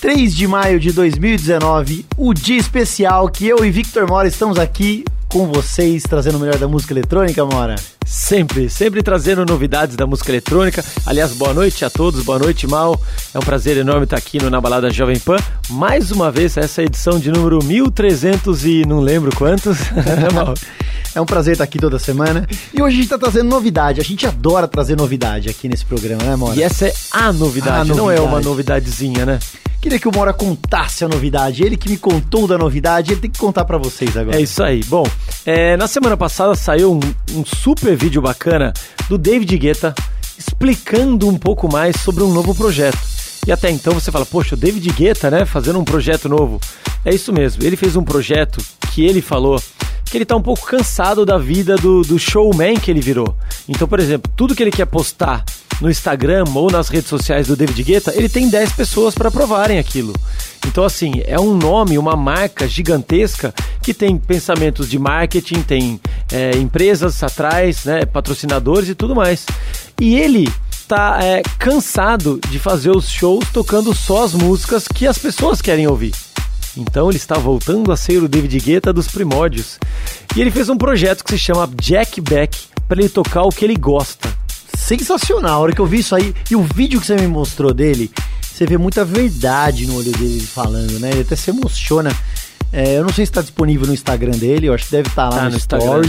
3 de maio de 2019, o dia especial que eu e Victor Mora estamos aqui com vocês, trazendo o melhor da música eletrônica, Mora. Sempre, sempre trazendo novidades da música eletrônica. Aliás, boa noite a todos, boa noite, Mal. É um prazer enorme estar aqui no Na Balada Jovem Pan. Mais uma vez, essa edição de número 1300 e não lembro quantos. Mal. É um prazer estar aqui toda semana. E hoje a gente está trazendo novidade. A gente adora trazer novidade aqui nesse programa, né, Mora? E essa é a novidade, A não é uma novidade. novidadezinha, né? Queria que o Mora contasse a novidade. Ele que me contou da novidade, ele tem que contar pra vocês agora. É isso aí. Bom, é, na semana passada saiu um, um super vídeo bacana do David Guetta explicando um pouco mais sobre um novo projeto. E até então você fala, poxa, o David Guetta, né, fazendo um projeto novo. É isso mesmo, ele fez um projeto que ele falou que ele tá um pouco cansado da vida do, do showman que ele virou. Então, por exemplo, tudo que ele quer postar no Instagram ou nas redes sociais do David Guetta, ele tem 10 pessoas para provarem aquilo. Então, assim, é um nome, uma marca gigantesca que tem pensamentos de marketing, tem é, empresas atrás, né, patrocinadores e tudo mais. E ele tá é, cansado de fazer os shows tocando só as músicas que as pessoas querem ouvir. Então ele está voltando a ser o David Guetta dos primórdios. E ele fez um projeto que se chama Jack Back para ele tocar o que ele gosta. Sensacional. A hora que eu vi isso aí e o vídeo que você me mostrou dele, você vê muita verdade no olho dele falando, né? Ele até se emociona. É, eu não sei se está disponível no Instagram dele, eu acho que deve estar lá Tá no, no Instagram.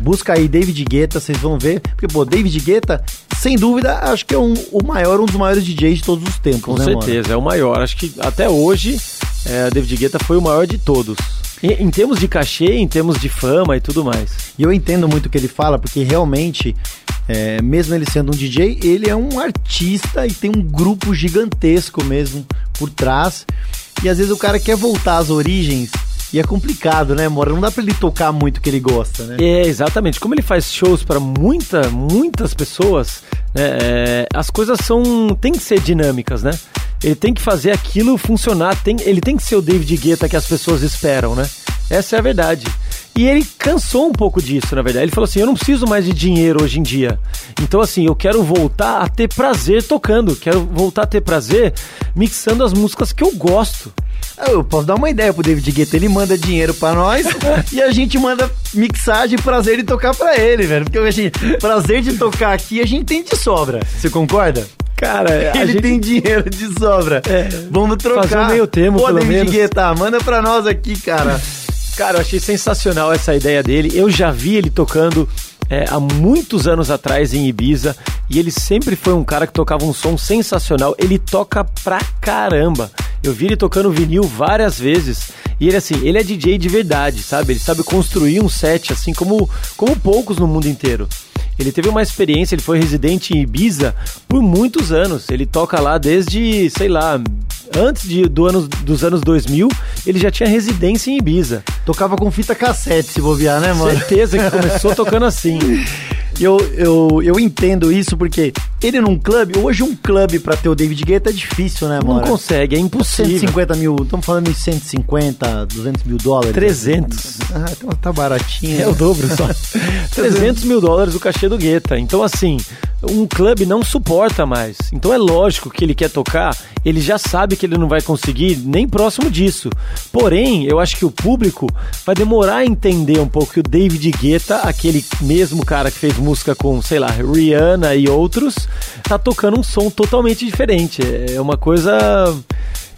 Busca aí David Guetta, vocês vão ver. Porque, pô, David Guetta, sem dúvida, acho que é um, o maior, um dos maiores DJs de todos os tempos, Com né, mano? certeza, é o maior. Acho que até hoje é, David Guetta foi o maior de todos. Em, em termos de cachê, em termos de fama e tudo mais. E eu entendo muito o que ele fala, porque realmente, é, mesmo ele sendo um DJ, ele é um artista e tem um grupo gigantesco mesmo por trás. E às vezes o cara quer voltar às origens e é complicado, né, Mora? Não dá pra ele tocar muito o que ele gosta, né? É, exatamente. Como ele faz shows para muita, muitas pessoas, né, é, as coisas são. tem que ser dinâmicas, né? Ele tem que fazer aquilo funcionar, tem, ele tem que ser o David Guetta que as pessoas esperam, né? Essa é a verdade. E ele cansou um pouco disso, na verdade. Ele falou assim: eu não preciso mais de dinheiro hoje em dia. Então, assim, eu quero voltar a ter prazer tocando. Quero voltar a ter prazer mixando as músicas que eu gosto. Eu posso dar uma ideia pro David Guetta, ele manda dinheiro pra nós e a gente manda mixagem e prazer de tocar pra ele, velho. Porque assim, prazer de tocar aqui a gente tem de sobra. Você concorda? Cara, a Ele gente- tem dinheiro de sobra. É, Vamos trocar. fazer um meio termo, Pô, pelo David menos. Guetta, manda pra nós aqui, cara. Cara, eu achei sensacional essa ideia dele. Eu já vi ele tocando é, há muitos anos atrás em Ibiza e ele sempre foi um cara que tocava um som sensacional. Ele toca pra caramba. Eu vi ele tocando vinil várias vezes e ele assim, ele é DJ de verdade, sabe? Ele sabe construir um set assim como como poucos no mundo inteiro. Ele teve uma experiência, ele foi residente em Ibiza por muitos anos. Ele toca lá desde, sei lá, antes de, do ano, dos anos 2000, ele já tinha residência em Ibiza. Tocava com fita cassete, se bobear, né, mano? Certeza que começou tocando assim. Eu, eu, eu entendo isso porque ele num clube, hoje um clube pra ter o David Guetta é difícil, né, Não mano? consegue, é impossível. 150 mil, estamos falando em 150, 200 mil dólares. 300. Ah, então tá baratinho. É o dobro só. 300 mil dólares o cachê do Guetta. Então, assim, um clube não suporta mais. Então é lógico que ele quer tocar, ele já sabe que ele não vai conseguir nem próximo disso. Porém, eu acho que o público vai demorar a entender um pouco que o David Guetta, aquele mesmo cara que fez música com, sei lá, Rihanna e outros, tá tocando um som totalmente diferente. É uma coisa.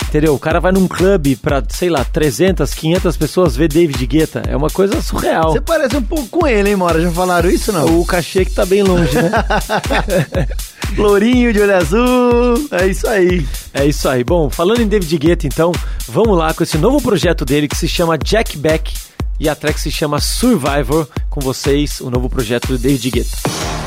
Entendeu? O cara vai num clube pra, sei lá, 300, 500 pessoas ver David Guetta. É uma coisa surreal. Você parece um pouco com ele, hein, Mora? Já falaram isso, não? O cachê que tá bem longe, né? Lourinho de olho azul. É isso aí. É isso aí. Bom, falando em David Guetta, então, vamos lá com esse novo projeto dele que se chama Jack Back e a track se chama Survivor. Com vocês, o novo projeto do David Guetta.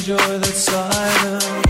enjoy the silence.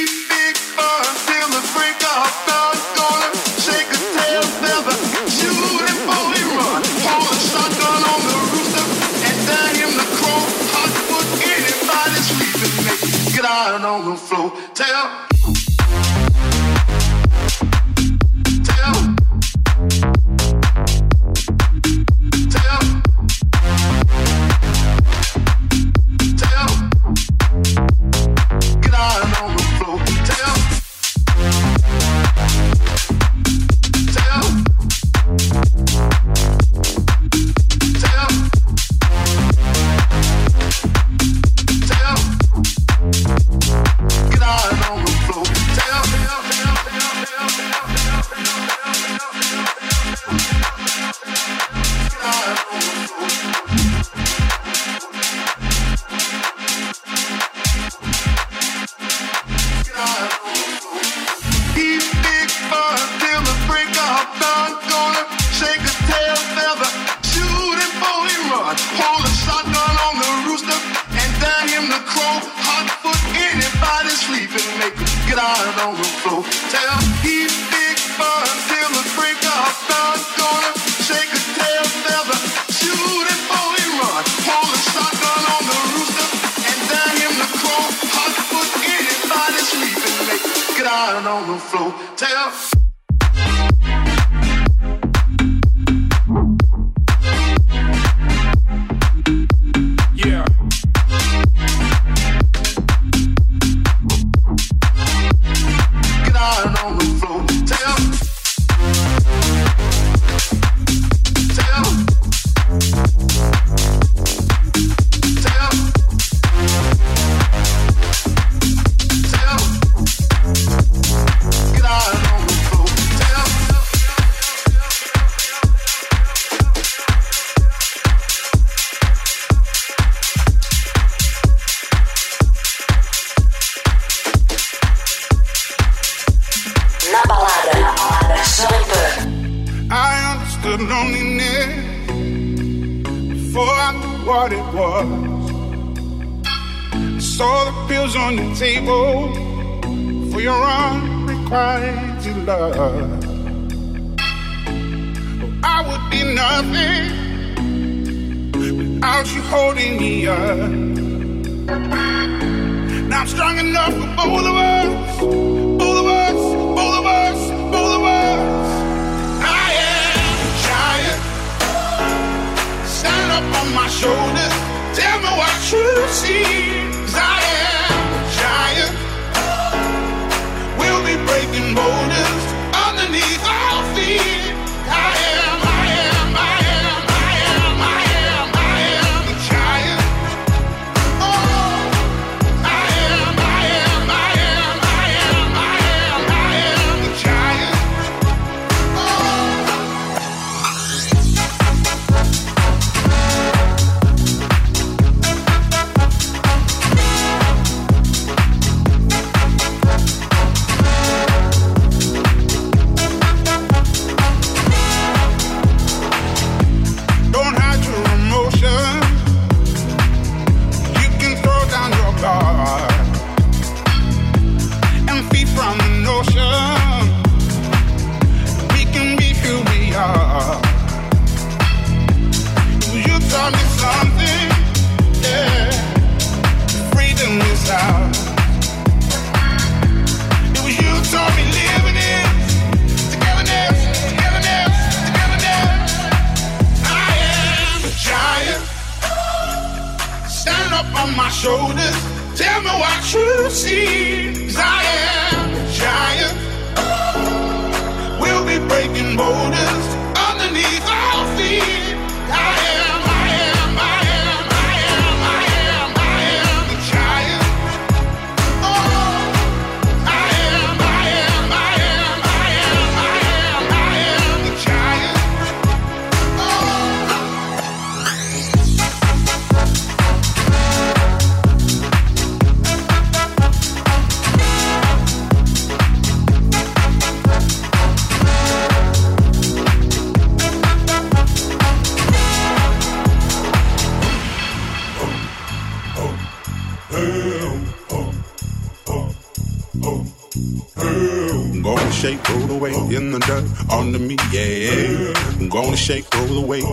I'm strong enough for both of us. Both of us, both of us, both of us. I am a giant. Stand up on my shoulders. Tell me what you see. Cause I am a giant. We'll be breaking boulders.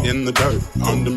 In the dirt under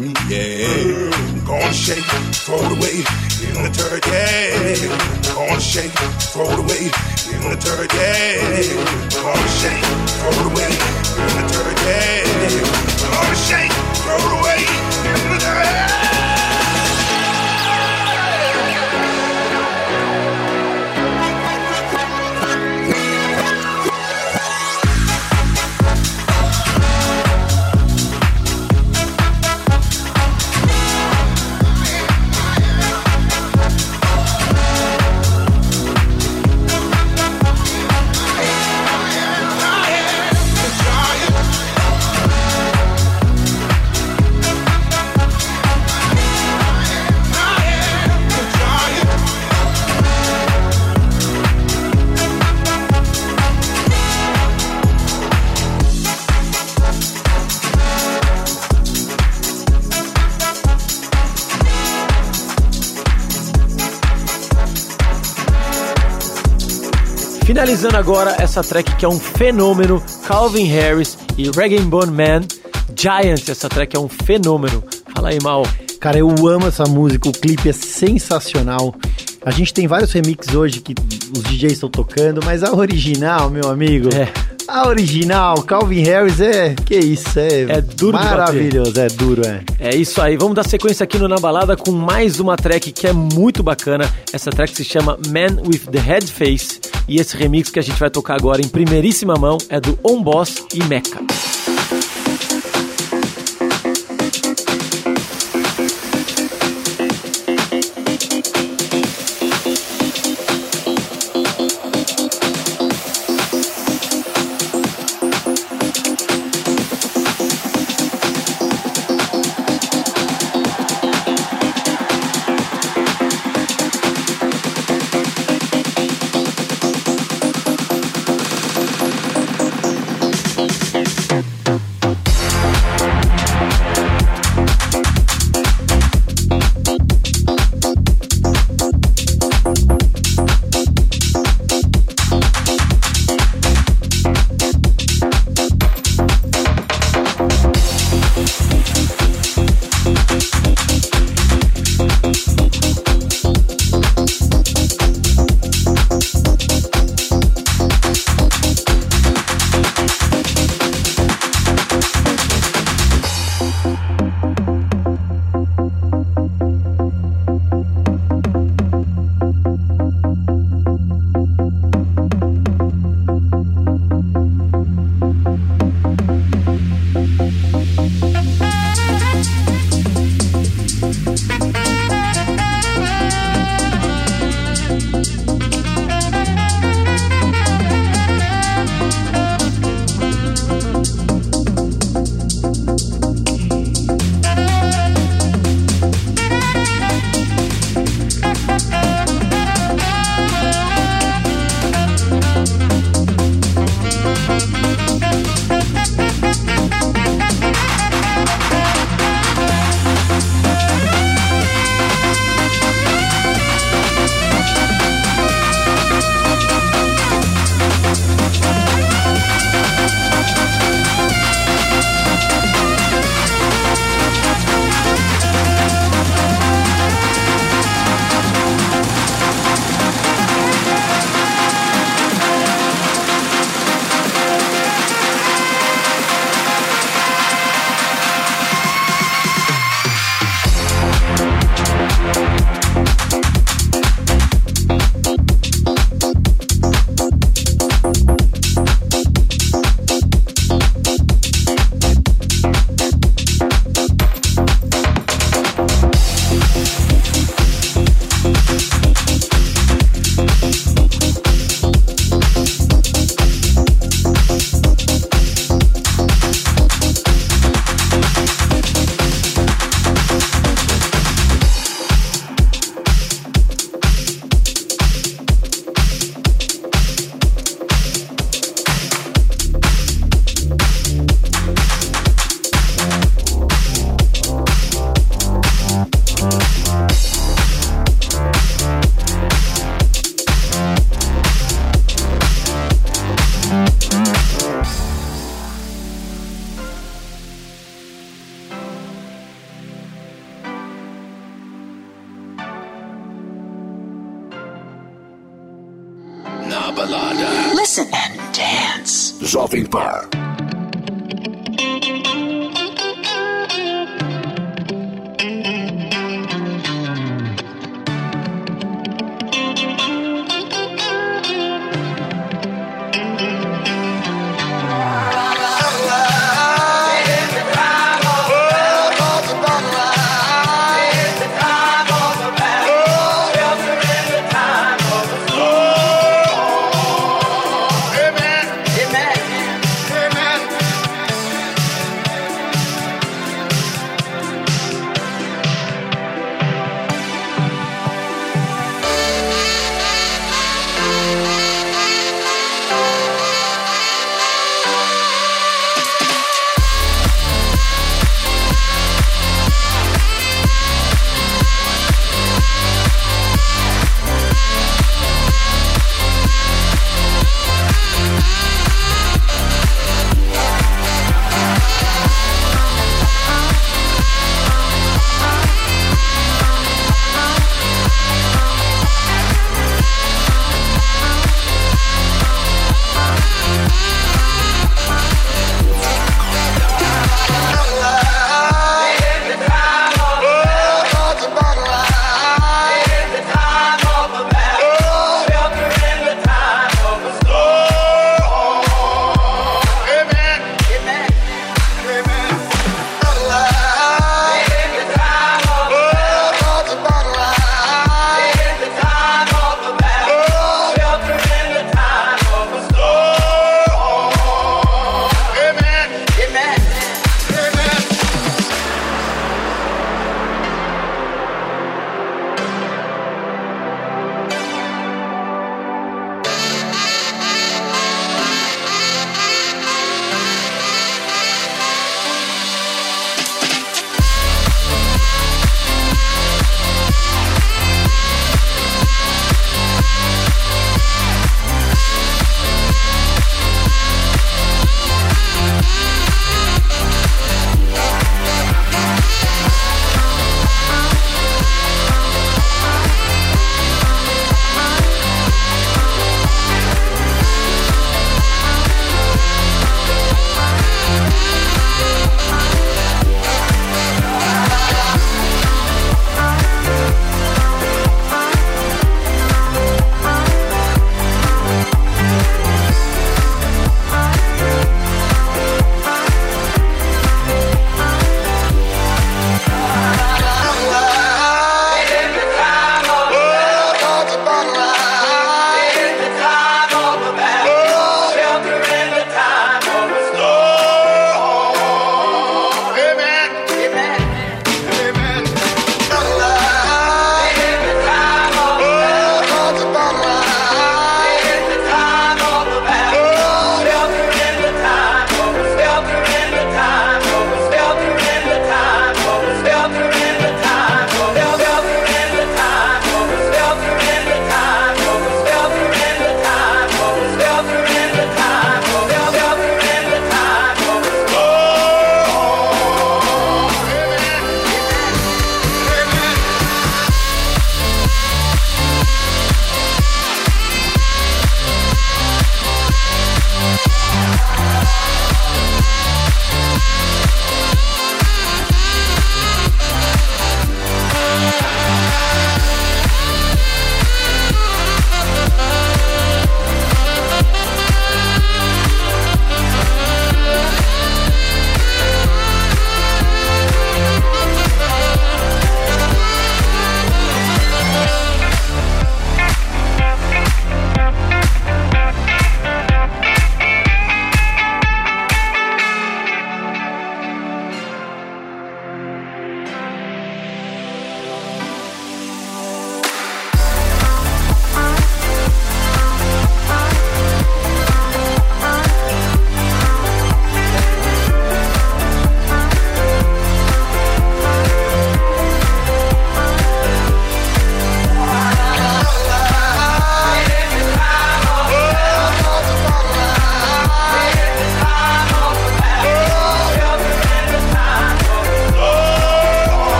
Finalizando agora essa track que é um fenômeno, Calvin Harris e Reggae Bone Man, Giant, essa track é um fenômeno. Fala aí, Mal. Cara, eu amo essa música, o clipe é sensacional. A gente tem vários remixes hoje que os DJs estão tocando, mas a original, meu amigo. É. A original, Calvin Harris, é. Que isso, é. É duro. Maravilhoso, é duro, é. É isso aí, vamos dar sequência aqui no Na Balada com mais uma track que é muito bacana. Essa track se chama Man with the Head Face e esse remix que a gente vai tocar agora em primeiríssima mão é do On Boss e Mecca.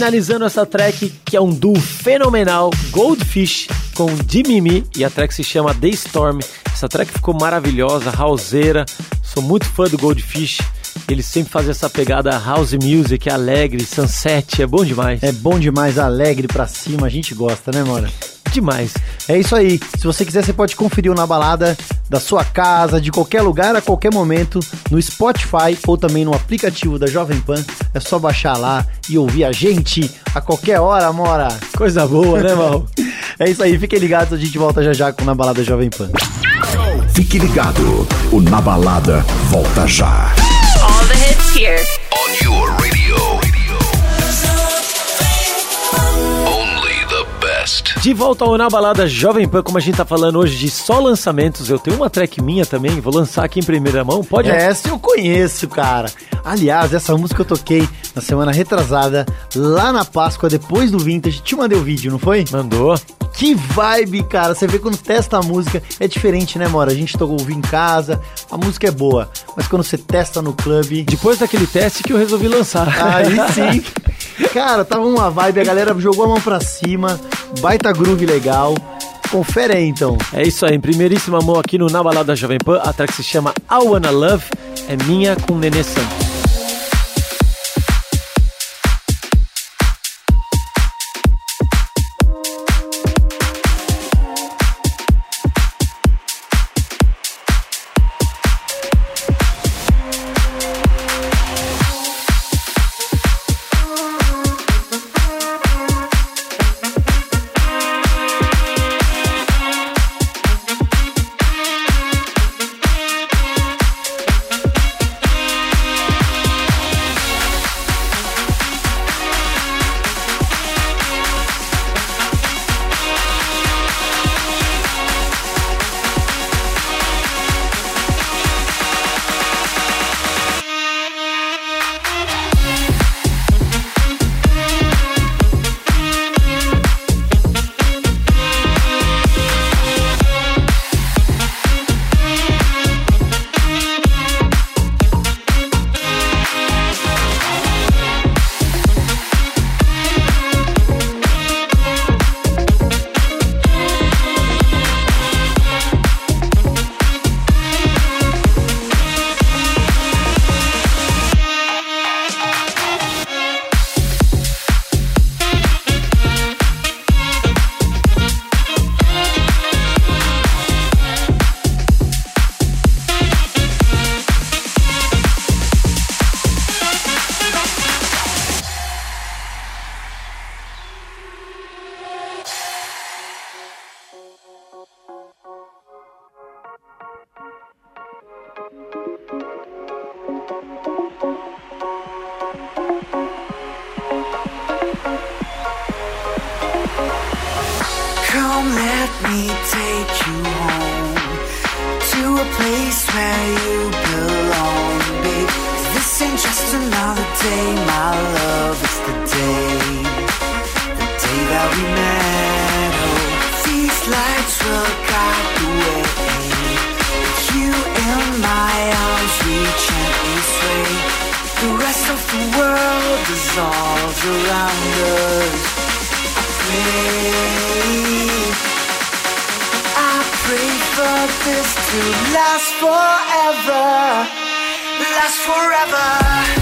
Finalizando essa track, que é um duo fenomenal, Goldfish com Dimimi, e a track se chama The Storm. Essa track ficou maravilhosa, houseira, sou muito fã do Goldfish. Eles sempre fazem essa pegada house music, alegre, sunset, é bom demais. É bom demais, alegre pra cima, a gente gosta, né, Mora? Demais. É isso aí. Se você quiser, você pode conferir o na balada da sua casa, de qualquer lugar, a qualquer momento, no Spotify ou também no aplicativo da Jovem Pan. É só baixar lá e ouvir a gente a qualquer hora, Mora. Coisa boa, né, Mal? é isso aí. Fiquem ligados, a gente volta já já com o Na Balada Jovem Pan. Fique ligado, o Na Balada volta já. All the hits here. De volta ao Na Balada Jovem Pan, como a gente tá falando hoje de só lançamentos, eu tenho uma track minha também, vou lançar aqui em primeira mão, pode? Essa eu conheço, cara. Aliás, essa música eu toquei na semana retrasada, lá na Páscoa, depois do Vintage. Te mandei o vídeo, não foi? Mandou. Que vibe, cara. Você vê quando testa a música, é diferente, né, Mora? A gente tocou ouvir em casa, a música é boa. Mas quando você testa no clube. Depois daquele teste que eu resolvi lançar. Aí sim. Cara, tava uma vibe, a galera jogou a mão pra cima, baita groove legal. Confere aí então. É isso aí, em primeiríssima mão aqui no Na Balada Jovem Pan, a track se chama I Wanna Love, é minha com Nenê Santos. Where you last forever, last forever.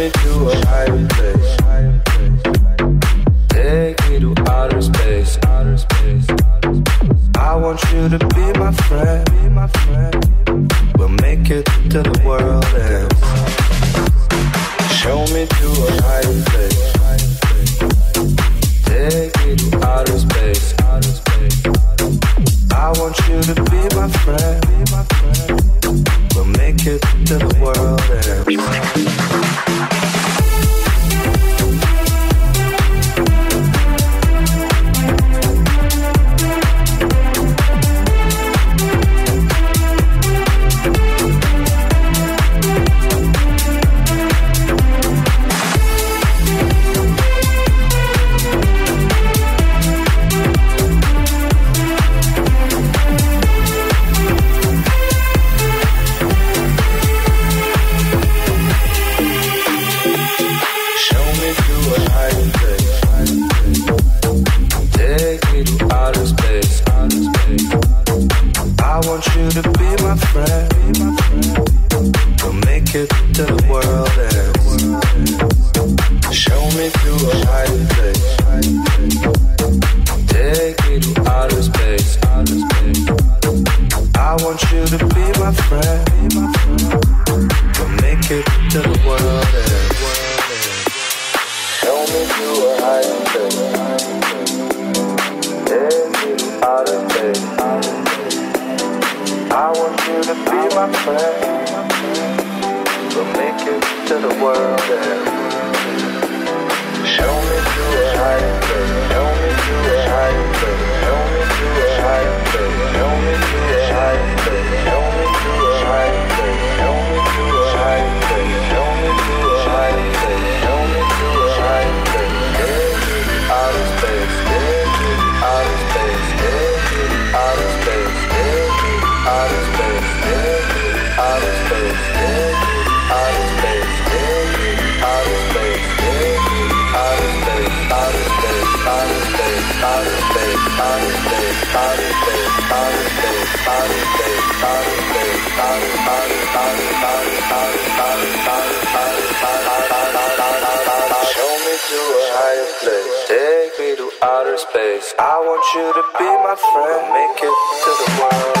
me to a higher place. Take me to outer space. I want you to be. space. I want you to be my friend, make it to the world.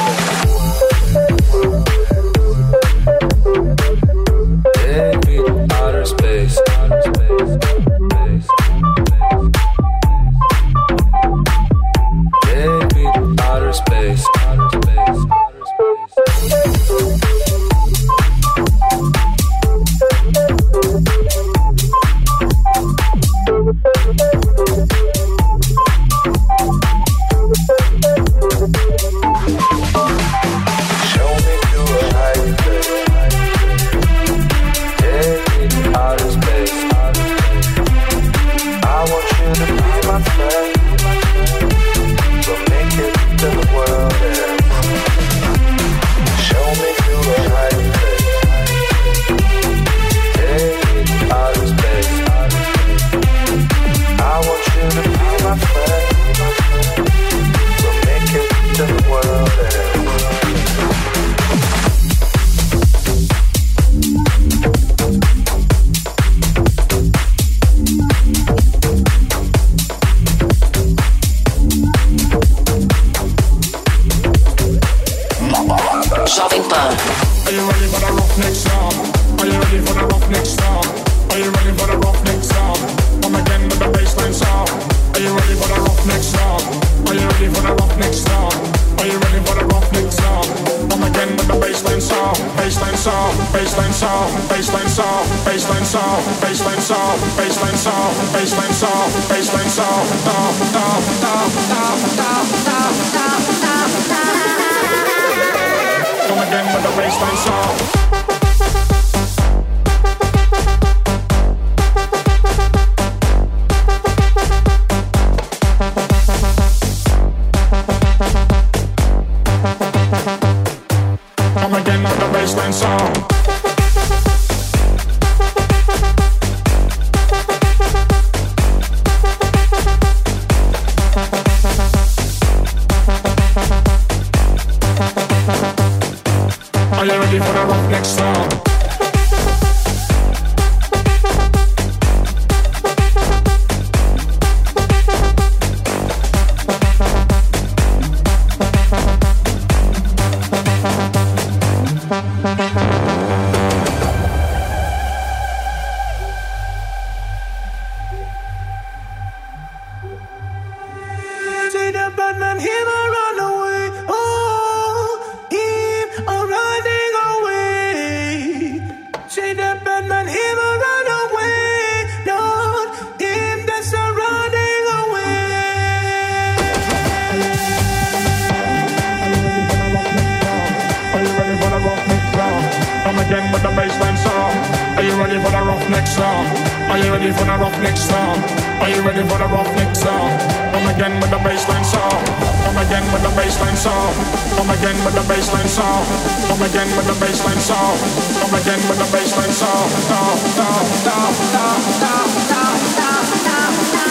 Again with the baseline sound. Are you ready for the roughneck sound? Are you ready for the roughneck sound? Are you ready for the roughneck sound? Come again with the baseline sound. Come again with the baseline sound. Come again with the baseline sound. Come again with the baseline sound. Come again with the baseline sound. Down, down, down, down, down, down, down, down, down.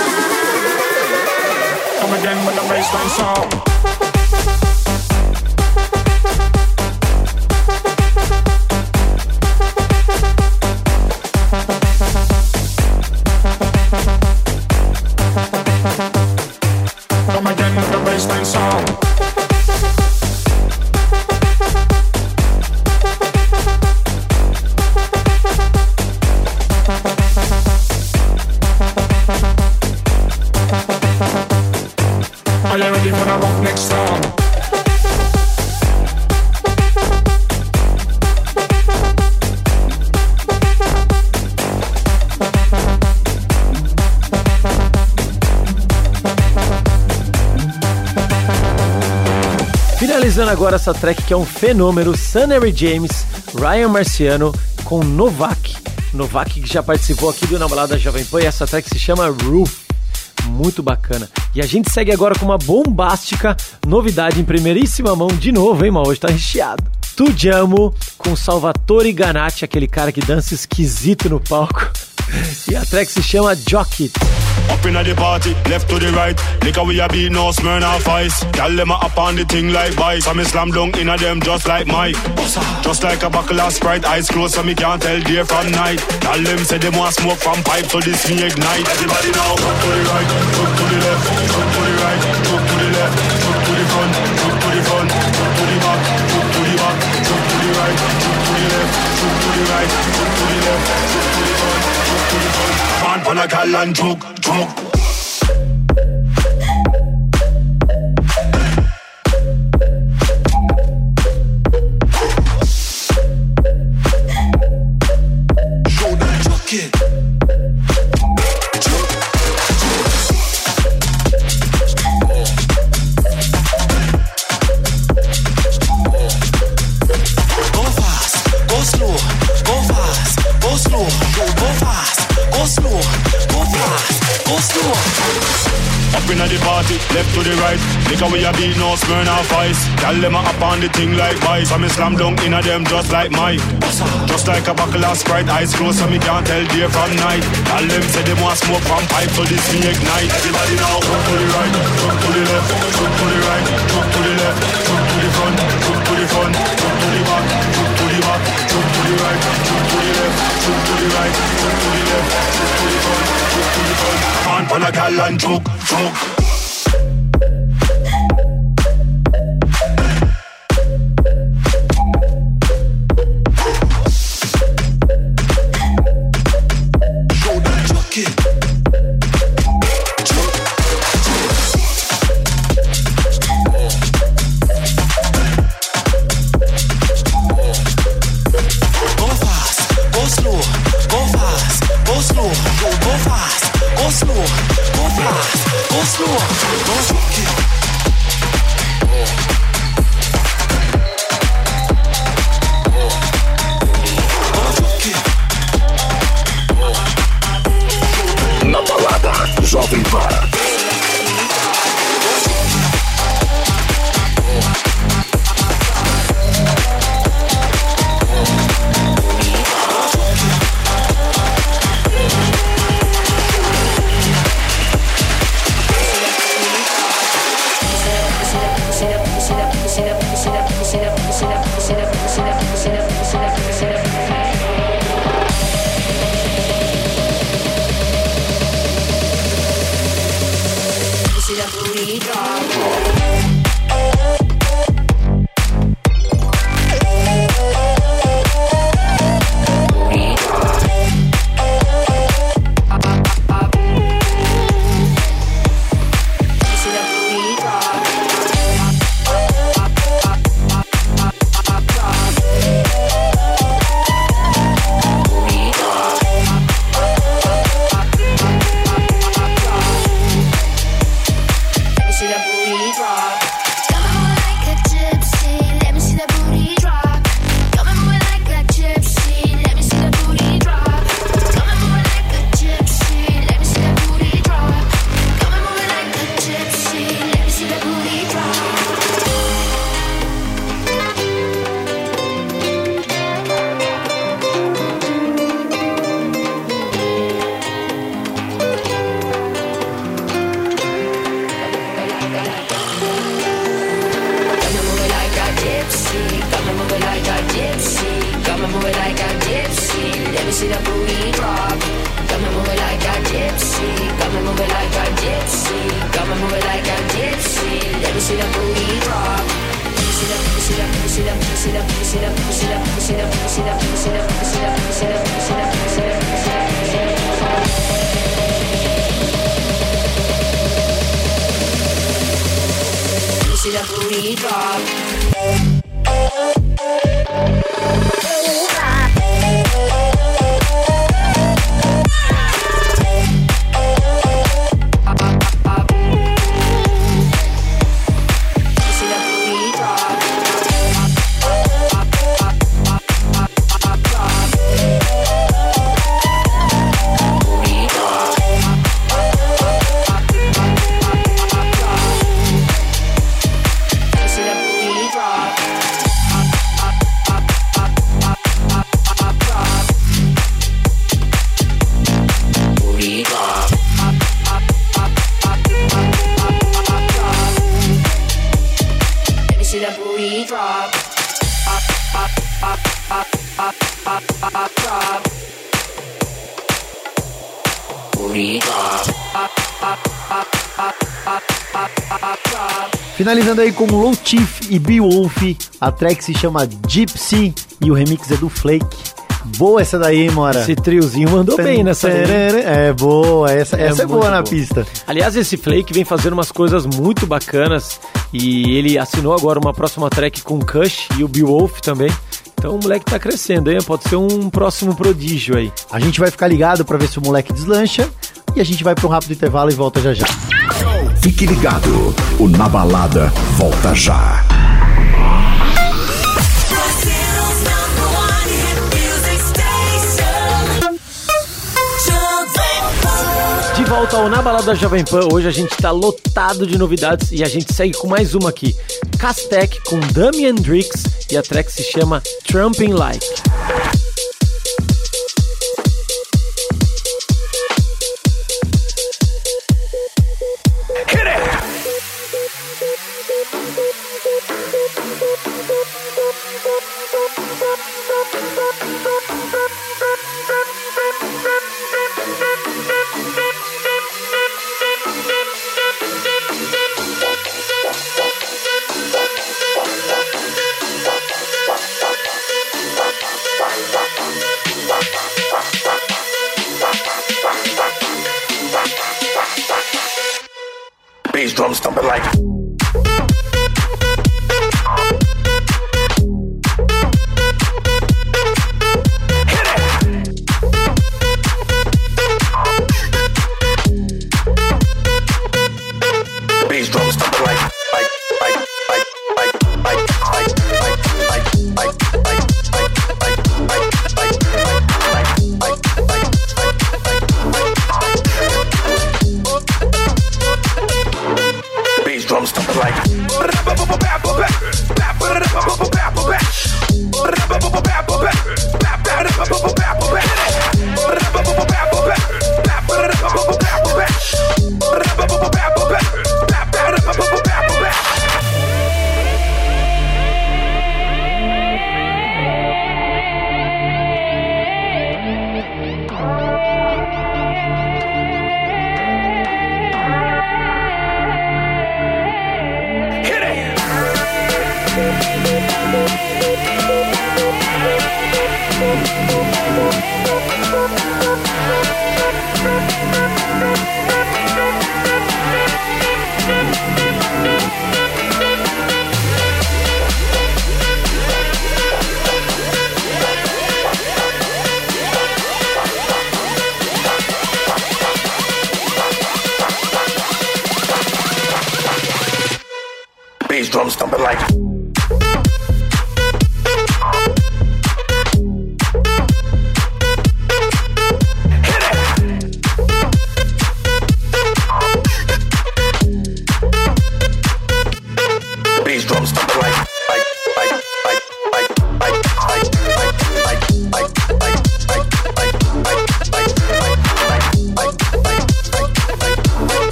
Come again with the baseline sound. Agora essa track que é um fenômeno, Sunnery James, Ryan Marciano com Novak. Novak que já participou aqui do Na Balada Jovem Pan e essa track se chama Roof. Muito bacana. E a gente segue agora com uma bombástica novidade em primeiríssima mão de novo, hein, mal? Hoje tá recheado. Tu Amo com Salvatore Ganatti, aquele cara que dança esquisito no palco. E a track se chama Jock It. Up inna the party, left to the right. Liquor we a beat, no Smirnoff Ice. Tell them a up on the thing like vice. So me slam dunk inna them just like Mike. Just like a buckle of Sprite, eyes closed so me can't tell day from night. Tell them say them want smoke from pipe, so this me ignite. Everybody now, up to the right, up to the left, up to the right, up to the left, up to the front, up to the front, up to the back, up to the back, up to the right, up to the left, up to the right, up to the left, pan a gal and choke, choke. Right. Liquor we a beat, no Smirnoff Ice. Tell them a up on the thing like vice. I me slam dunk inna them just like Mike. Just like a buckle of Sprite, eyes closed so me can't tell day from night. Tell them say them want smoke from pipe, so this me ignite. Everybody now, jump to the right, jump to the left, jump to the right, jump to the left, jump to the front, jump to the front, jump to the back, jump to the back, jump to the right, jump to the left, jump to the right, jump to the left, jump to the front, jump to the front. Man, pan a gal and choke, choke. Finalizando aí com Low Chief e Beowulf, a track se chama Gypsy e o remix é do Flake. Boa essa daí, hein, Mora? Esse triozinho mandou bem nessa. É boa, essa é, essa é boa na boa. pista. Aliás, esse Flake vem fazendo umas coisas muito bacanas e ele assinou agora uma próxima track com o Kush e o Beowulf também. Então o moleque tá crescendo, hein? Pode ser um próximo prodígio aí. A gente vai ficar ligado pra ver se o moleque deslancha e a gente vai pra um rápido intervalo e volta já já. Fique ligado, o Na Balada volta já. De volta ao Na Balada Jovem Pan, hoje a gente tá lotado de novidades e a gente segue com mais uma aqui. Castec com Damian Drix e a track se chama Trumping Like.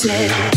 snake.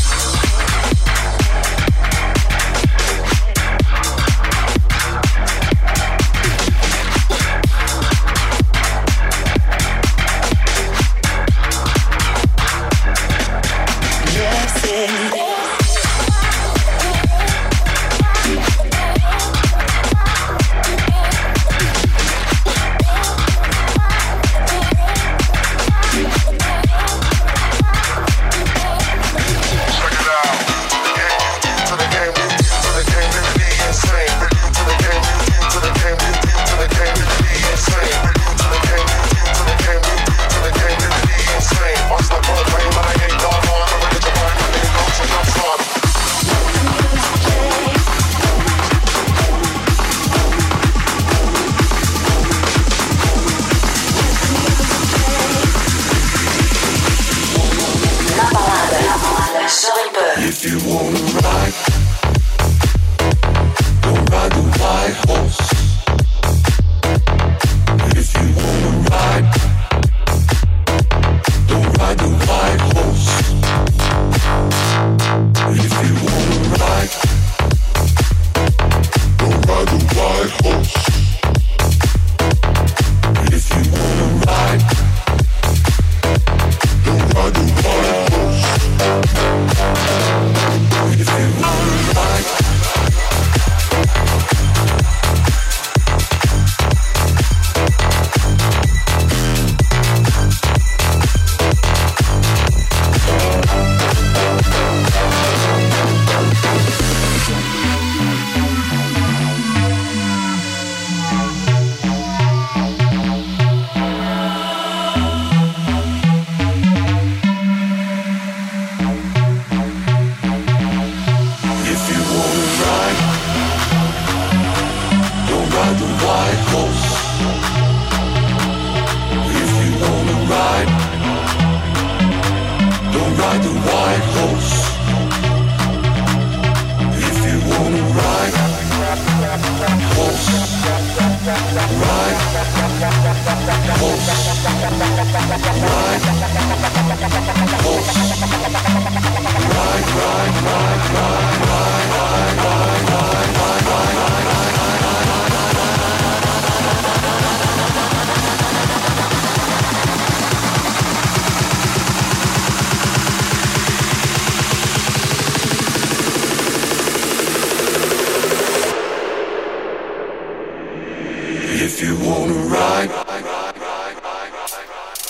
Wanna ride,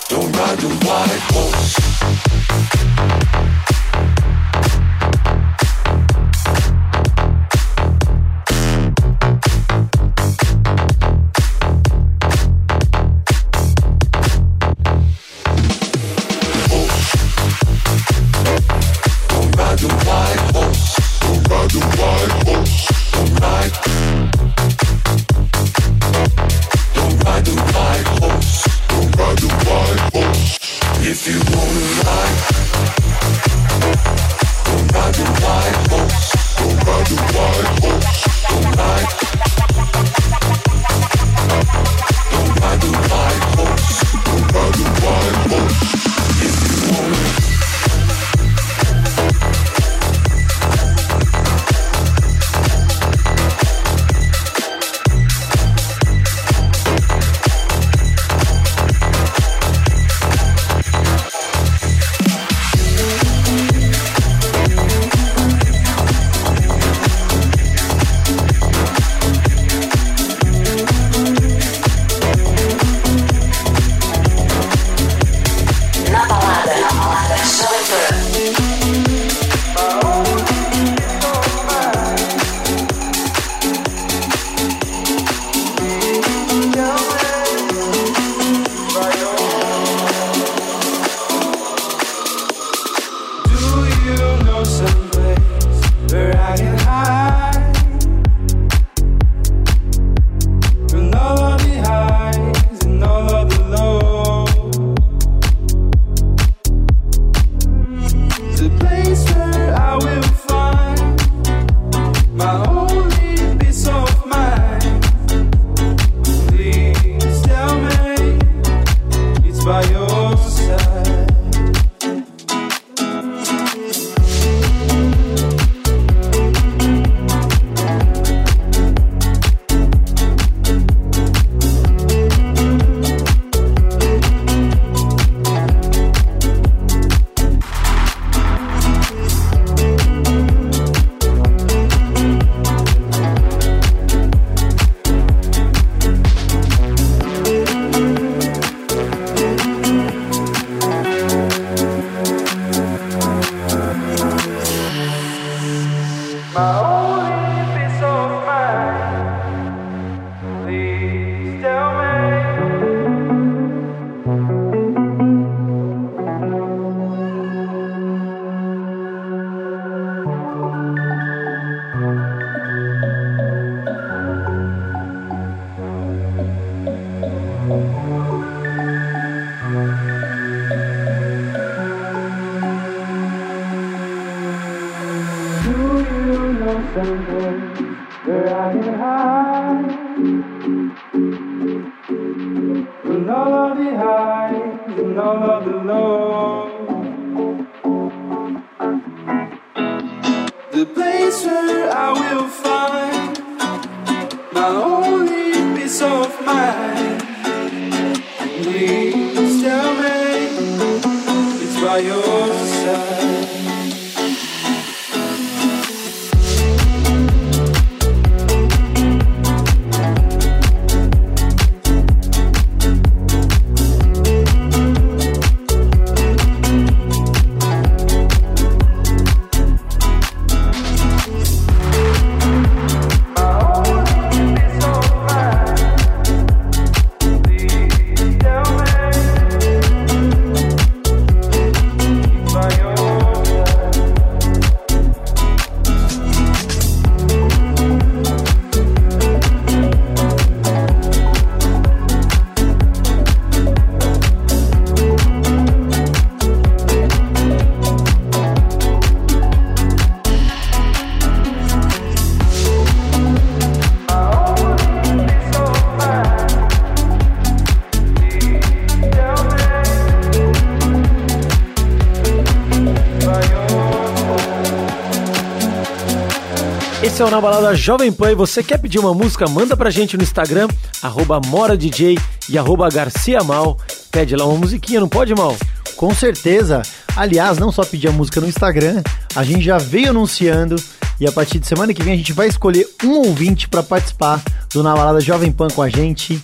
don't ride the white horse. Where I can hide from all of the highs and all of the lows? Jovem Pan e você quer pedir uma música? Manda pra gente no Instagram, arroba MoraDJ e arroba Garcia Mal. Pede lá uma musiquinha, não pode, Mal? Com certeza. Aliás, não só pedir a música no Instagram, a gente já veio anunciando e a partir de semana que vem a gente vai escolher um ouvinte para participar do Na Balada Jovem Pan com a gente.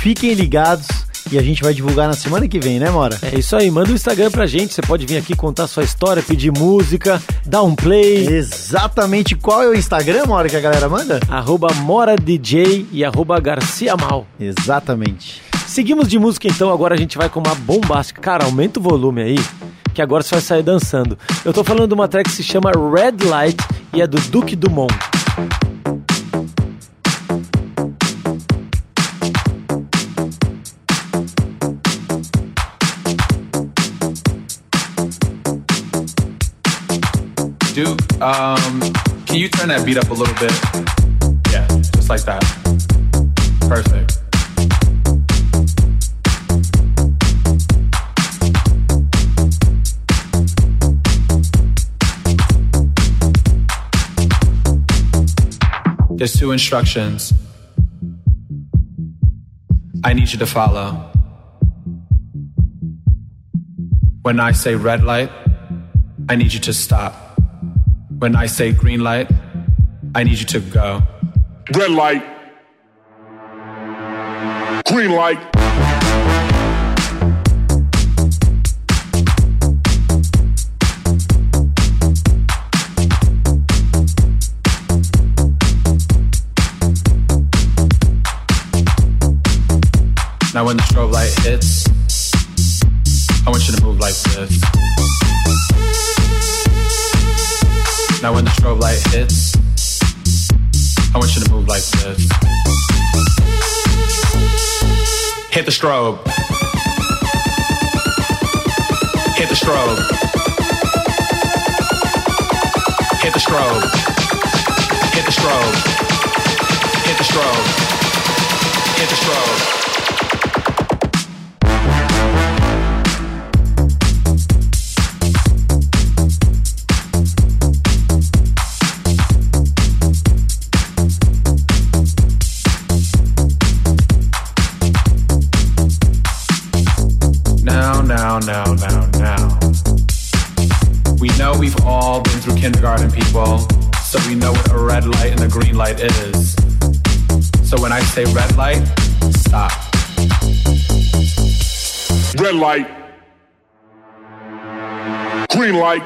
fiquem ligados e a gente vai divulgar na semana que vem, né, Mora? É isso aí, manda o Instagram pra gente. Você pode vir aqui contar sua história, pedir música, dar um play. Exatamente. Qual é o Instagram, Mora, que a galera manda? Arroba MoraDJ e arroba Garcia Mal. Exatamente. Seguimos de música então, agora a gente vai com uma bombástica. Cara, aumenta o volume aí, que agora você vai sair dançando. Eu tô falando de uma track que se chama Red Light e é do Duke Dumont. Duke, um, can you turn that beat up a little bit? Yeah, just like that. Perfect. There's two instructions I need you to follow. When I say red light, I need you to stop. When I say green light, I need you to go. Red light. Green light. Now when the strobe light hits, I want you to move like this. Strobe light hits, I want you to move like this. Hit the strobe. Hit the strobe. Hit the strobe. Hit the strobe. Hit the strobe. Hit the strobe. Say red light, stop. Red light. Green light.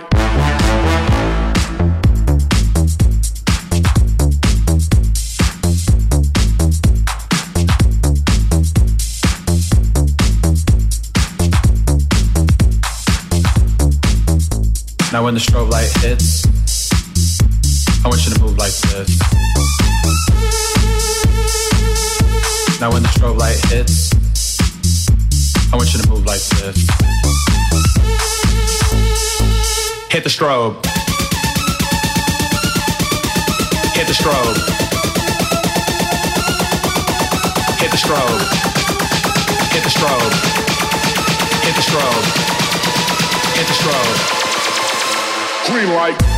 Now when the strobe light hits, hits, I want you to move like this. Hit the strobe. Hit the strobe. Hit the strobe. Hit the strobe. Hit the strobe. Hit the strobe. Green light.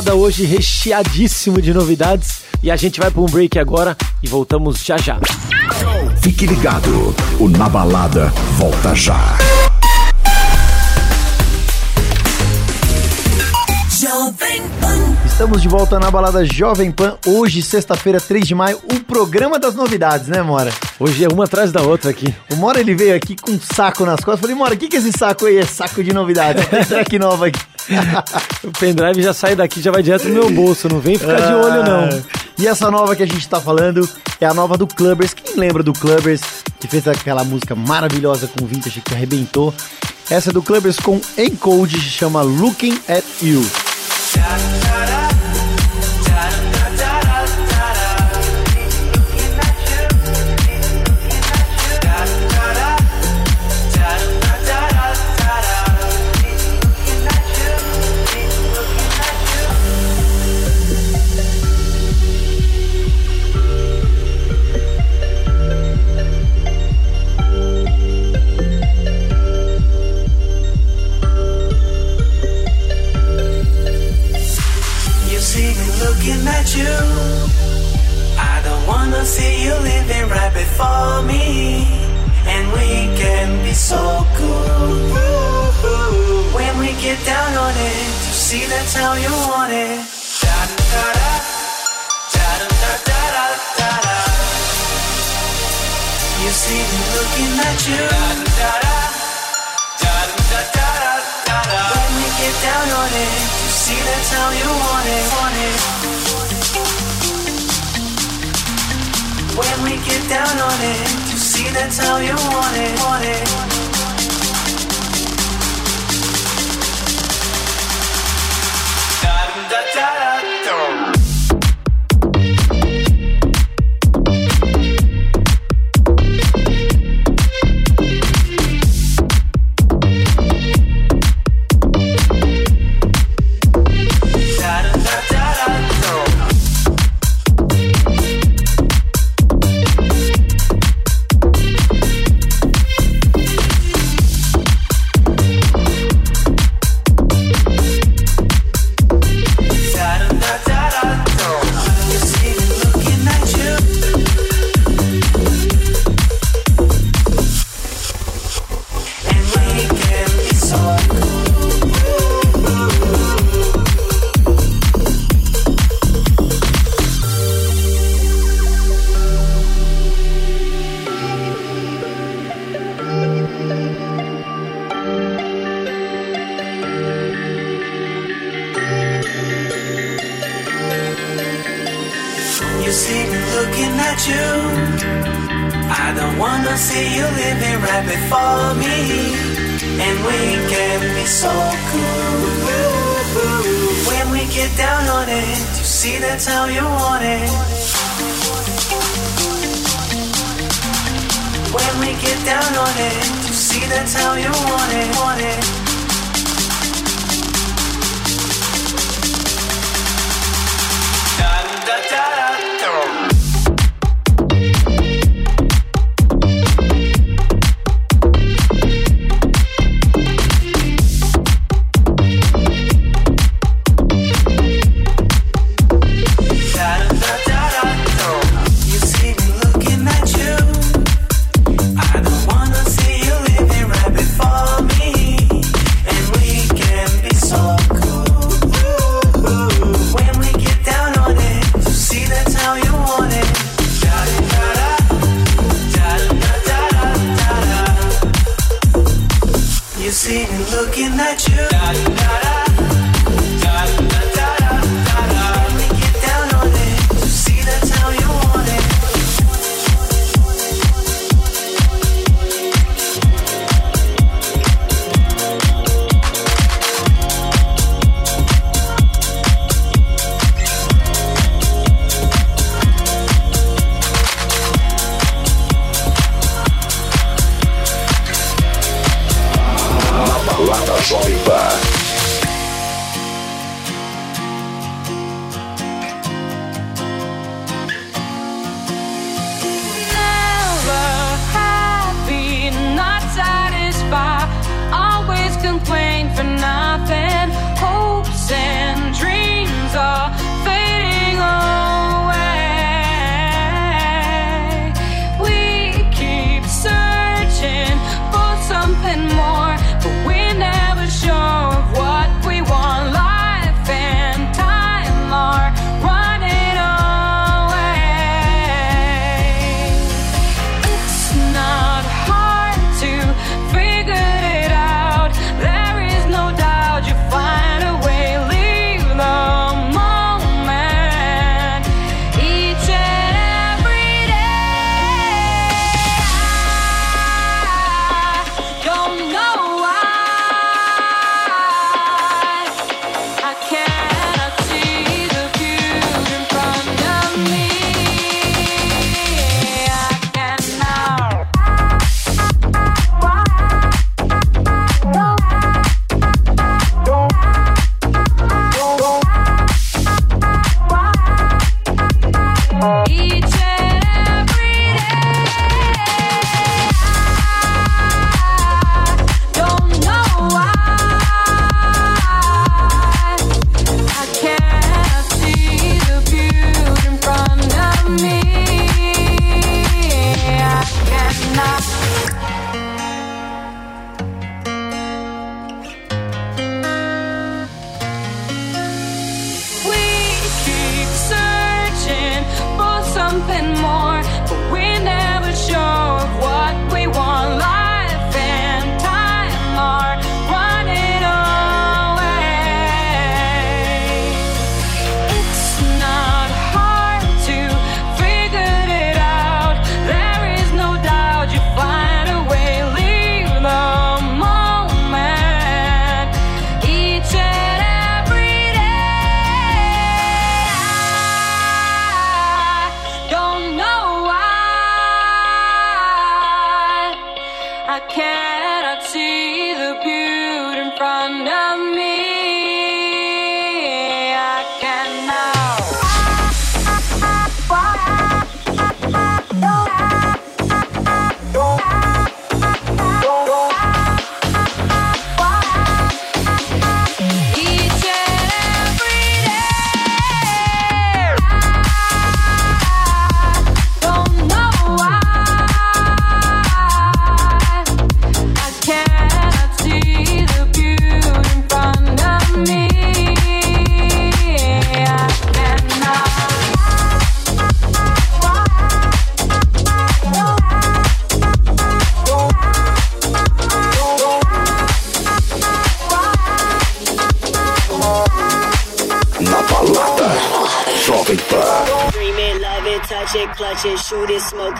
Hoje recheadíssimo de novidades e a gente vai para um break agora e voltamos já já. Fique ligado, o Na Balada volta já. Jovem Pan. Estamos de volta na balada Jovem Pan. Hoje, sexta-feira, 3 de maio, o programa das novidades, né, Mora? Hoje é uma atrás da outra aqui. O Mora ele veio aqui com um saco nas costas. Falei, Mora, o que, que é esse saco aí? É saco de novidades. Tem track nova aqui. O pendrive já sai daqui, já vai direto no meu bolso, não vem ficar de olho não. Ah, E essa nova que a gente tá falando é a nova do Clubbers. Quem lembra do Clubbers, que fez aquela música maravilhosa com Vintage que arrebentou? Essa é do Clubbers com Encode, se chama Looking at. You wanna see you living right before me. And we can be so cool. When we get down on it, you see that's how you want it. Da da da da da da da da da. You see me looking at you. Da da da da da da da da. When we get down on it, you see that's how you want it, want it. When we get down on it, you see that's how you want it, want it.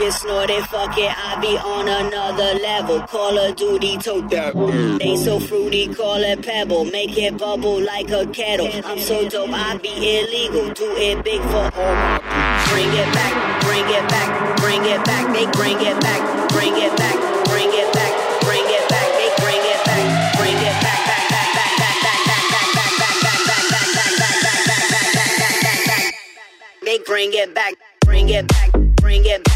It, smoke it, snort it, fuck it. I be on another level. Call of Duty, tote that. Ain't so fruity, call it pebble. Make it bubble like a kettle. I'm so dope, I be illegal. Do it big for all my. Bring it back, bring it back, bring it back. They bring it back, bring it back, bring it back, bring it back. They bring it back, bring it back, back, back, back, back, back, back, back, back, back, back, back, back, back, back, back, back, back, back, back. They bring it back, bring it back, bring it back,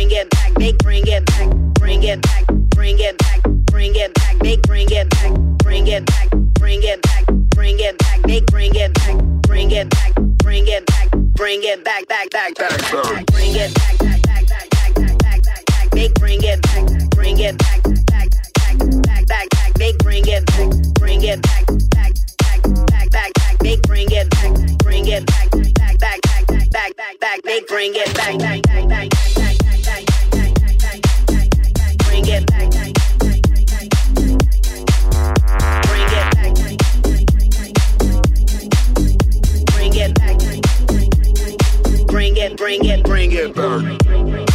bring it back. They bring it back, bring it back, bring it back, bring it back. They bring it back, bring it back, bring it back, bring it back. They bring it back, bring it back, bring it back, bring it back, back, back, back. Bring it back, back, back, back, back, back, back, back. They bring it back, bring it back, back, back, back, back, back. They bring it back, bring it back, back, back, back, back, back. They bring it back, bring it back, back, back, back, back, back, back. They bring it back, back, back, back, back, Bring it back. Bring it, bring it, bring it back.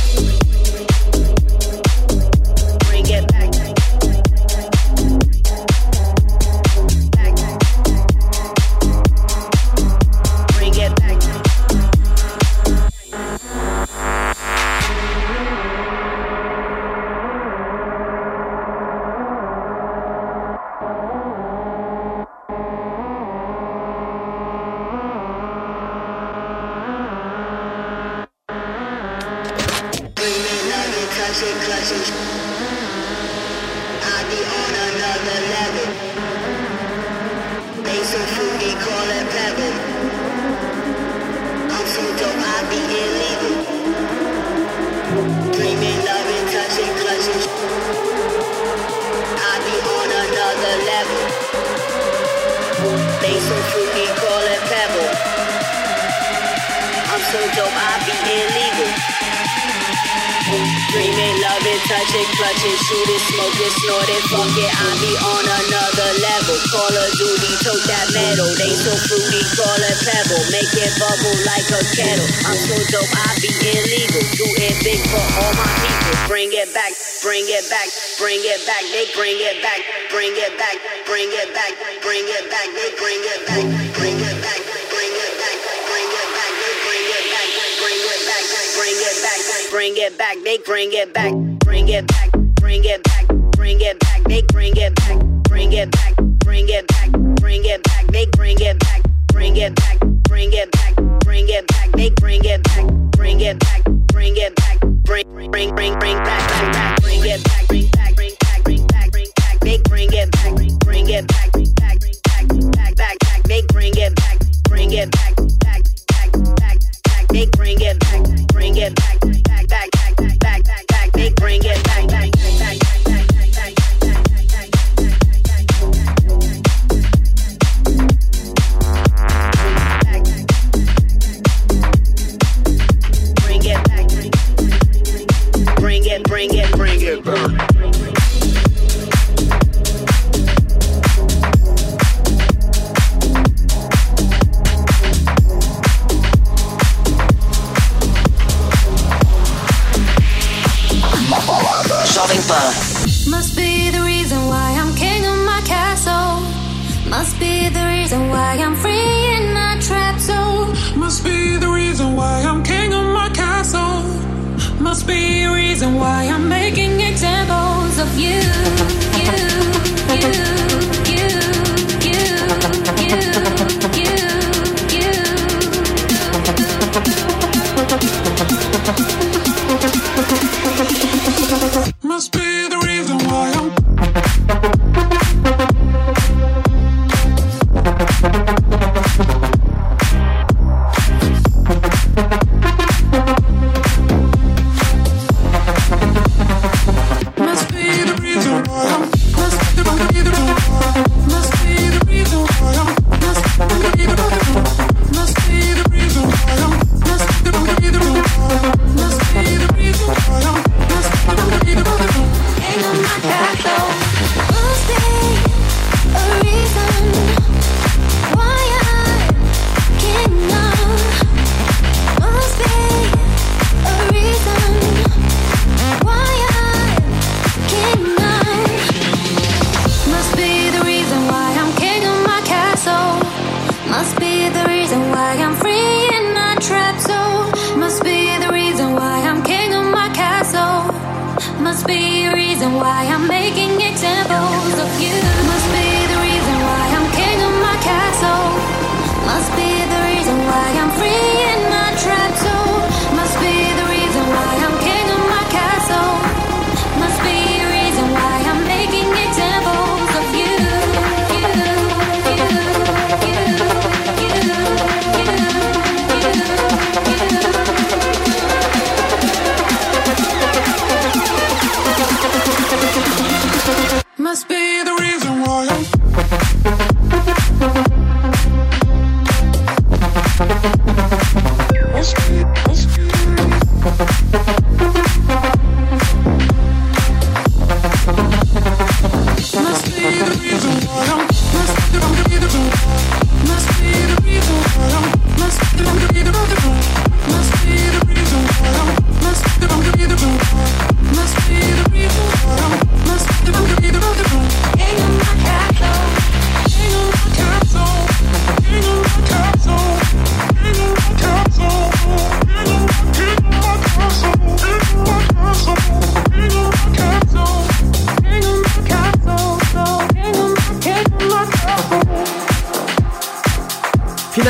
Touch it, clutch it, shoot it, smoke it, snort it, fuck it. I be on another level. Call of Duty, tote that metal. They so fruity, call it pebble. Make it bubble like a kettle. I'm so dope, I be illegal. Do it big for all my people. Bring it back, bring it back, bring it back, they bring it back, bring it back, bring it back, bring it back. They bring it back, bring it back, bring it back, bring it back. They bring it back, bring it back, bring it back, bring it back. They bring it back, bring it back, bring it back, bring it back. They bring it back, bring it back, bring it back, bring it back. They bring it back, bring it back, bring it back, bring it back. They bring it back, bring it back, bring it back, bring bring bring bring back, bring back. Bring it back, bring back, bring back, bring back, bring back. They bring it back, bring it back, bring back, bring back, back back back. They bring it back, bring it back, back back back back. They bring it back, bring it back Must be the reason why I'm king of my castle. Must be the reason why I'm free in my trap zone. Must be the reason why I'm king of my castle. Must be a reason why I'm making examples of. You, you, you, Must be the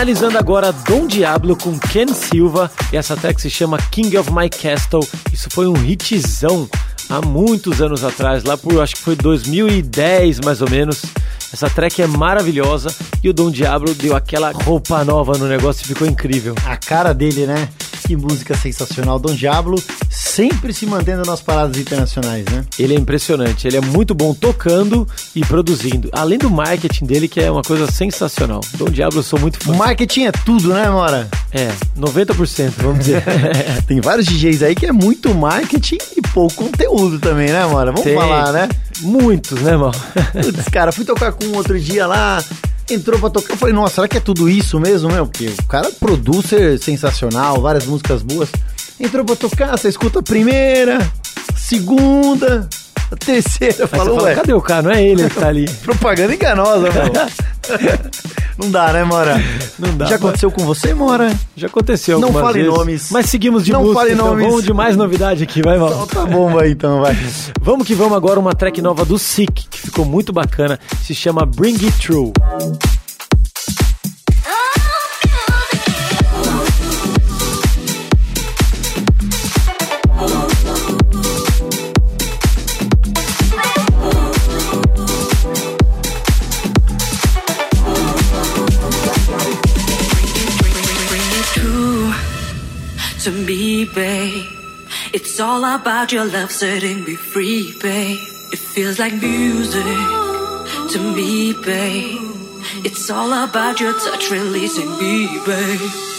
Finalizando agora Dom Diablo com Ken Silva e essa track se chama King of My Castle. Isso foi um hitzão há muitos anos atrás, lá por acho que foi 2010 mais ou menos. Essa track é maravilhosa e o Dom Diablo deu aquela roupa nova no negócio e ficou incrível. A cara dele, né? Que música sensacional. Dom Diablo sempre se mantendo nas paradas internacionais, né? Ele é impressionante, ele é muito bom tocando e produzindo. Além do marketing dele, que é uma coisa sensacional. Dom Diablo, eu sou muito fã. O marketing é tudo, né, Mora? É, 90%, vamos dizer. Tem vários DJs aí que é muito marketing e pouco conteúdo também, né, Mora? Vamos Tem. falar, né? Muitos, né, mal? Putz, cara, fui tocar com um outro dia lá, entrou pra tocar. Eu falei, nossa, será que é tudo isso mesmo, meu? Porque o cara é producer sensacional, várias músicas boas. Entrou pra tocar, você escuta a primeira, segunda, a terceira. Aí Falou, fala, ué, cadê o cara? Não é ele que tá ali. propaganda enganosa, mano. Não dá, né, Mora? Não dá. Já aconteceu com você, Mora? Já aconteceu Não fale vezes. nomes. Mas seguimos de Não música, fale então nomes. vamos de mais novidade aqui, vai, mal. Então tá bom, vai então, vai. Vamos que vamos agora uma track nova do Sick, que ficou muito bacana, se chama Bring It True. To me, babe. It's all about your love setting me free, babe. It feels like music to me, babe. It's all about your touch releasing me, babe.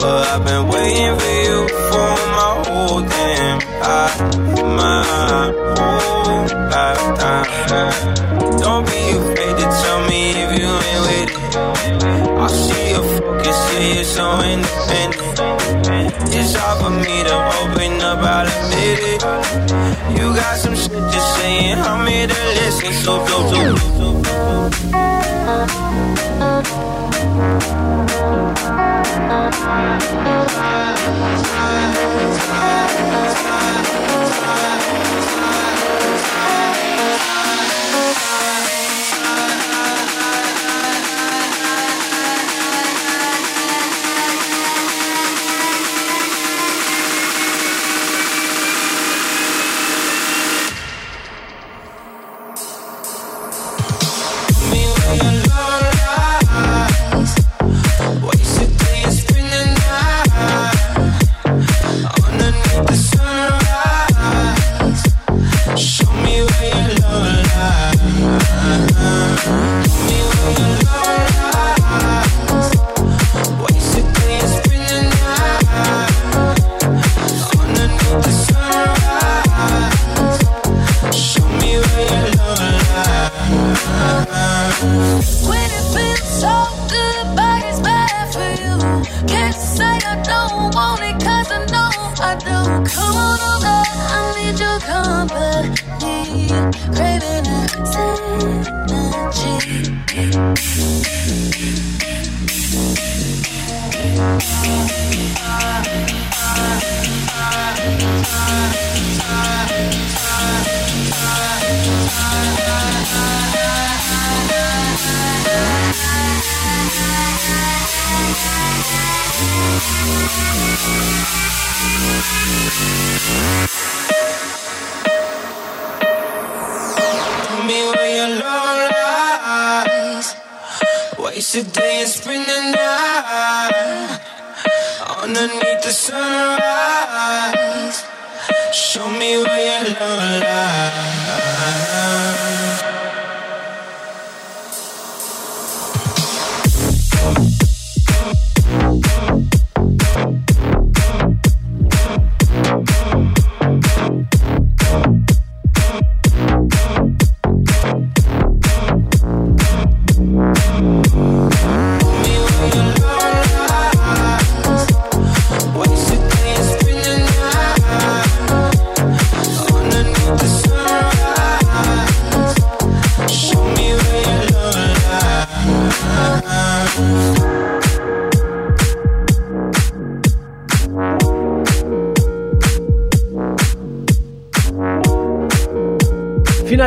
But I've been waiting for you for my whole damn life, my whole lifetime. Don't be afraid to tell me if you ain't with it. I see your focus, yeah, you're so independent. It's hard for me to open up, I'll admit it. You got some shit to say, and I'm here to listen. So, so, so, so, so.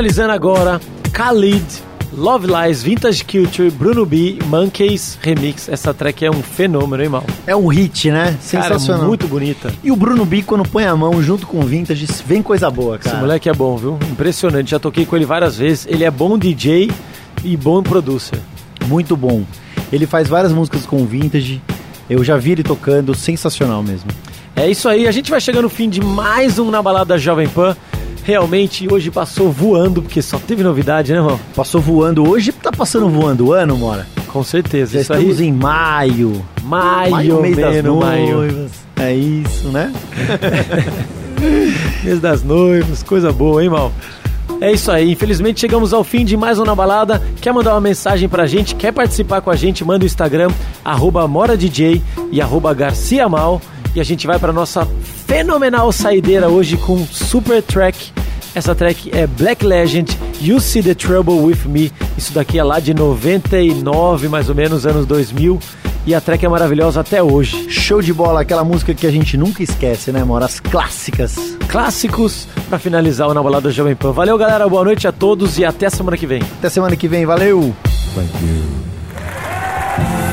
Finalizando agora, Khalid, Love Lies, Vintage Culture, Bruno B, Monkeys Remix. Essa track é um fenômeno, hein, mal? É um hit, né? Cara, Sensacional. muito bonita. E o Bruno B, quando põe a mão junto com o Vintage, vem coisa boa, Esse cara. moleque é bom, viu? Impressionante. Já toquei com ele várias vezes. Ele é bom DJ e bom producer. Muito bom. Ele faz várias músicas com o Vintage. Eu já vi ele tocando, sensacional mesmo. É isso aí, a gente vai chegando no fim de mais um Na Balada Jovem Pan. Realmente, hoje passou voando, porque só teve novidade, né, irmão? Passou voando. Hoje tá passando voando o ano, Mora. Com certeza, Já isso estamos aí. em maio. Maio, mês das maio. noivas. É isso, né? Mês das noivas, coisa boa, hein, mal? É isso aí, infelizmente chegamos ao fim de mais um Na Balada. Quer mandar uma mensagem pra gente, quer participar com a gente, manda o Instagram, arroba MoraDJ e arroba GarciaMal. E a gente vai para nossa fenomenal saideira hoje com super track. Essa track é Black Legend, You See the Trouble with Me. Isso daqui é lá de 99, mais ou menos, anos 2000 e a track é maravilhosa até hoje. Show de bola, aquela música que a gente nunca esquece, né, amor? As clássicas. Clássicos para finalizar o Na Balada Jovem Pan. Valeu, galera, boa noite a todos e até semana que vem. Até semana que vem, valeu! Thank you.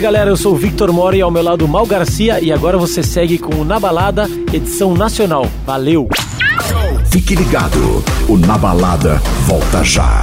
aí, galera, eu sou o Victor Mori e ao meu lado Mal Garcia e agora você segue com o Na Balada, edição nacional. Valeu! Fique ligado, o Na Balada volta já.